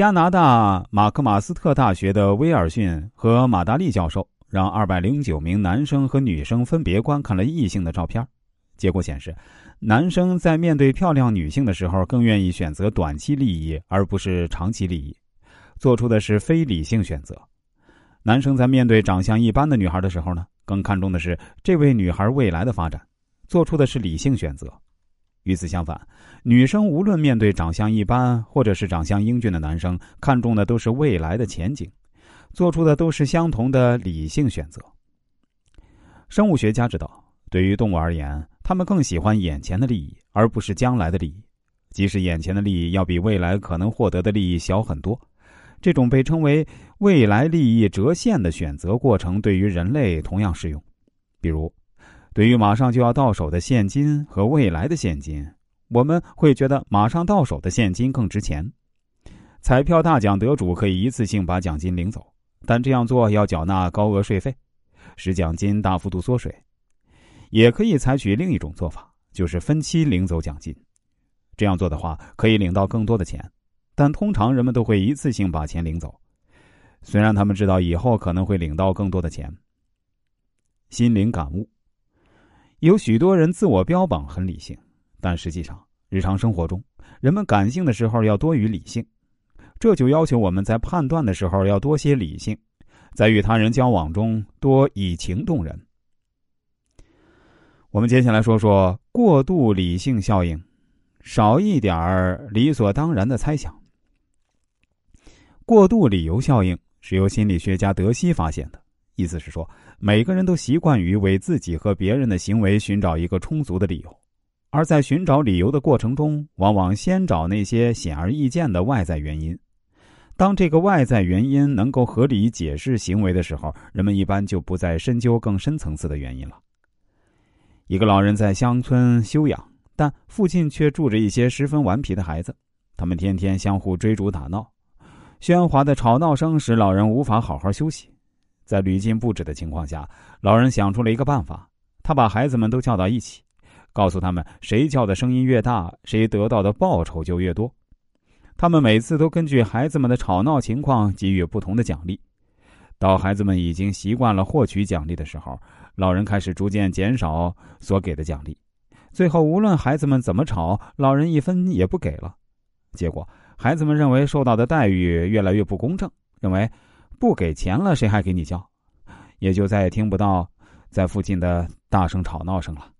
加拿大马克马斯特大学的威尔逊和马达利教授让二百零九名男生和女生分别观看了异性的照片，结果显示，男生在面对漂亮女性的时候更愿意选择短期利益而不是长期利益，做出的是非理性选择；男生在面对长相一般的女孩的时候呢，更看重的是这位女孩未来的发展，做出的是理性选择。与此相反，女生无论面对长相一般或者是长相英俊的男生，看重的都是未来的前景，做出的都是相同的理性选择。生物学家知道，对于动物而言，他们更喜欢眼前的利益，而不是将来的利益，即使眼前的利益要比未来可能获得的利益小很多。这种被称为“未来利益折现”的选择过程，对于人类同样适用。比如。对于马上就要到手的现金和未来的现金，我们会觉得马上到手的现金更值钱。彩票大奖得主可以一次性把奖金领走，但这样做要缴纳高额税费，使奖金大幅度缩水。也可以采取另一种做法，就是分期领走奖金。这样做的话，可以领到更多的钱，但通常人们都会一次性把钱领走，虽然他们知道以后可能会领到更多的钱。心灵感悟。有许多人自我标榜很理性，但实际上，日常生活中，人们感性的时候要多于理性，这就要求我们在判断的时候要多些理性，在与他人交往中多以情动人。我们接下来说说过度理性效应，少一点儿理所当然的猜想。过度理由效应是由心理学家德西发现的。意思是说，每个人都习惯于为自己和别人的行为寻找一个充足的理由，而在寻找理由的过程中，往往先找那些显而易见的外在原因。当这个外在原因能够合理解释行为的时候，人们一般就不再深究更深层次的原因了。一个老人在乡村休养，但附近却住着一些十分顽皮的孩子，他们天天相互追逐打闹，喧哗的吵闹声使老人无法好好休息。在屡禁不止的情况下，老人想出了一个办法。他把孩子们都叫到一起，告诉他们：谁叫的声音越大，谁得到的报酬就越多。他们每次都根据孩子们的吵闹情况给予不同的奖励。到孩子们已经习惯了获取奖励的时候，老人开始逐渐减少所给的奖励。最后，无论孩子们怎么吵，老人一分也不给了。结果，孩子们认为受到的待遇越来越不公正，认为。不给钱了，谁还给你交？也就再也听不到在附近的大声吵闹声了。